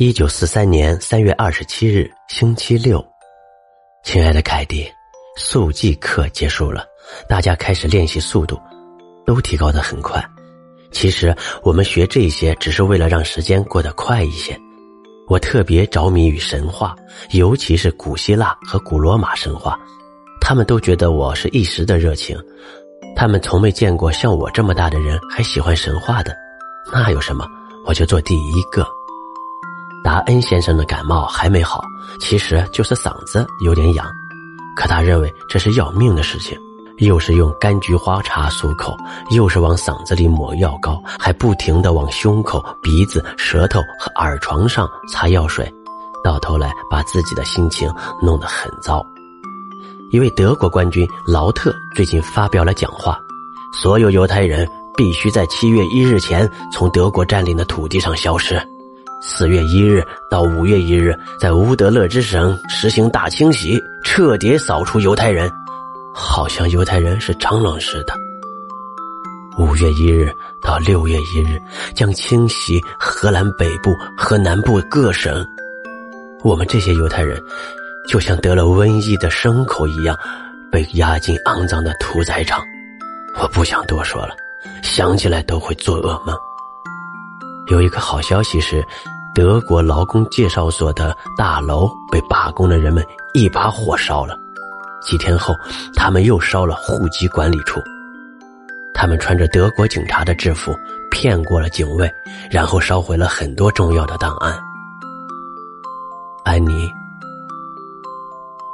一九四三年三月二十七日，星期六。亲爱的凯蒂，速记课结束了，大家开始练习速度，都提高的很快。其实我们学这些只是为了让时间过得快一些。我特别着迷于神话，尤其是古希腊和古罗马神话，他们都觉得我是一时的热情。他们从没见过像我这么大的人还喜欢神话的，那有什么？我就做第一个。达恩先生的感冒还没好，其实就是嗓子有点痒，可他认为这是要命的事情，又是用柑橘花茶漱口，又是往嗓子里抹药膏，还不停的往胸口、鼻子、舌头和耳床上擦药水，到头来把自己的心情弄得很糟。一位德国冠军劳特最近发表了讲话，所有犹太人必须在七月一日前从德国占领的土地上消失。四月一日到五月一日，在乌德勒支省实行大清洗，彻底扫除犹太人，好像犹太人是蟑螂似的。五月一日到六月一日，将清洗荷兰北部和南部各省。我们这些犹太人，就像得了瘟疫的牲口一样，被押进肮脏的屠宰场。我不想多说了，想起来都会做噩梦。有一个好消息是，德国劳工介绍所的大楼被罢工的人们一把火烧了。几天后，他们又烧了户籍管理处。他们穿着德国警察的制服，骗过了警卫，然后烧毁了很多重要的档案。安妮，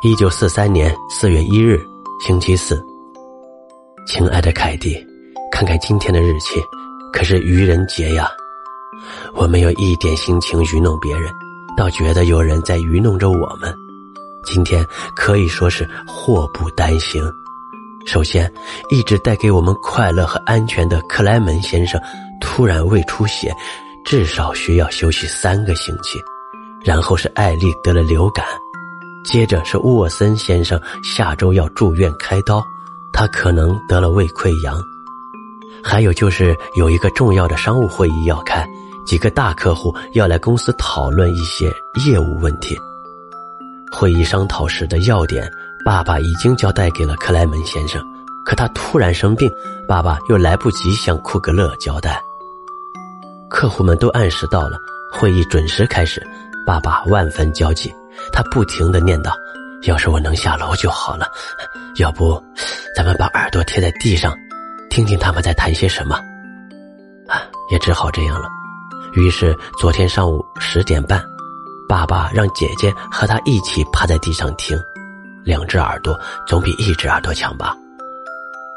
一九四三年四月一日，星期四。亲爱的凯蒂，看看今天的日期，可是愚人节呀。我没有一点心情愚弄别人，倒觉得有人在愚弄着我们。今天可以说是祸不单行。首先，一直带给我们快乐和安全的克莱门先生突然胃出血，至少需要休息三个星期。然后是艾丽得了流感，接着是沃森先生下周要住院开刀，他可能得了胃溃疡。还有就是有一个重要的商务会议要开。几个大客户要来公司讨论一些业务问题。会议商讨时的要点，爸爸已经交代给了克莱门先生，可他突然生病，爸爸又来不及向库格勒交代。客户们都按时到了，会议准时开始，爸爸万分焦急，他不停的念叨：“要是我能下楼就好了，要不，咱们把耳朵贴在地上，听听他们在谈些什么。”啊，也只好这样了。于是，昨天上午十点半，爸爸让姐姐和他一起趴在地上听，两只耳朵总比一只耳朵强吧。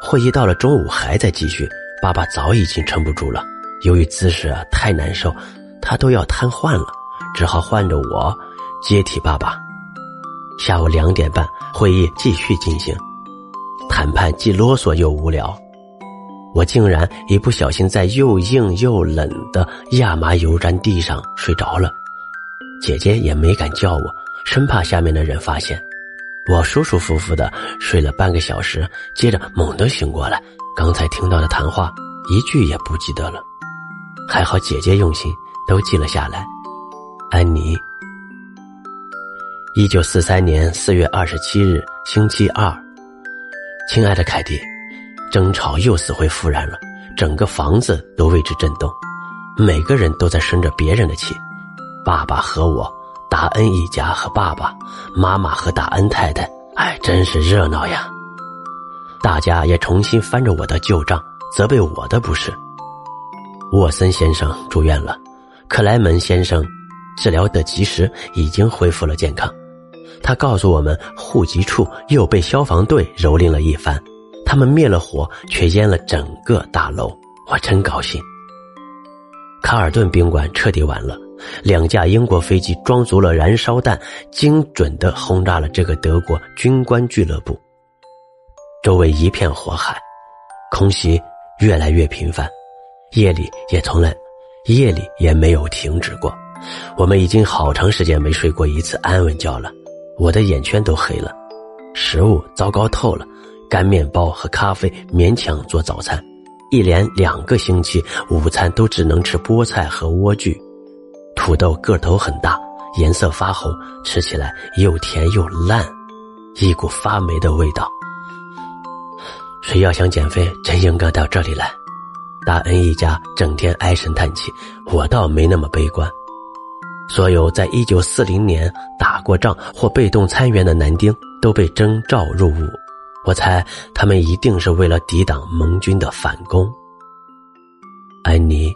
会议到了中午还在继续，爸爸早已经撑不住了。由于姿势啊太难受，他都要瘫痪了，只好换着我接替爸爸。下午两点半，会议继续进行，谈判既啰嗦又无聊。我竟然一不小心在又硬又冷的亚麻油毡地上睡着了，姐姐也没敢叫我，生怕下面的人发现。我舒舒服服的睡了半个小时，接着猛地醒过来，刚才听到的谈话一句也不记得了。还好姐姐用心，都记了下来。安妮，一九四三年四月二十七日，星期二，亲爱的凯蒂。争吵又死灰复燃了，整个房子都为之震动，每个人都在生着别人的气，爸爸和我，达恩一家和爸爸妈妈和达恩太太，哎，真是热闹呀！大家也重新翻着我的旧账，责备我的不是。沃森先生住院了，克莱门先生治疗的及时，已经恢复了健康。他告诉我们，户籍处又被消防队蹂躏了一番。他们灭了火，却淹了整个大楼。我真高兴。卡尔顿宾馆彻底完了，两架英国飞机装足了燃烧弹，精准的轰炸了这个德国军官俱乐部。周围一片火海，空袭越来越频繁，夜里也从来，夜里也没有停止过。我们已经好长时间没睡过一次安稳觉了，我的眼圈都黑了，食物糟糕透了。干面包和咖啡勉强做早餐，一连两个星期午餐都只能吃菠菜和莴苣。土豆个头很大，颜色发红，吃起来又甜又烂，一股发霉的味道。谁要想减肥，真应该到这里来。大恩一家整天唉声叹气，我倒没那么悲观。所有在一九四零年打过仗或被动参援的男丁都被征召入伍，我猜他们一定是为了抵挡盟军的反攻。安妮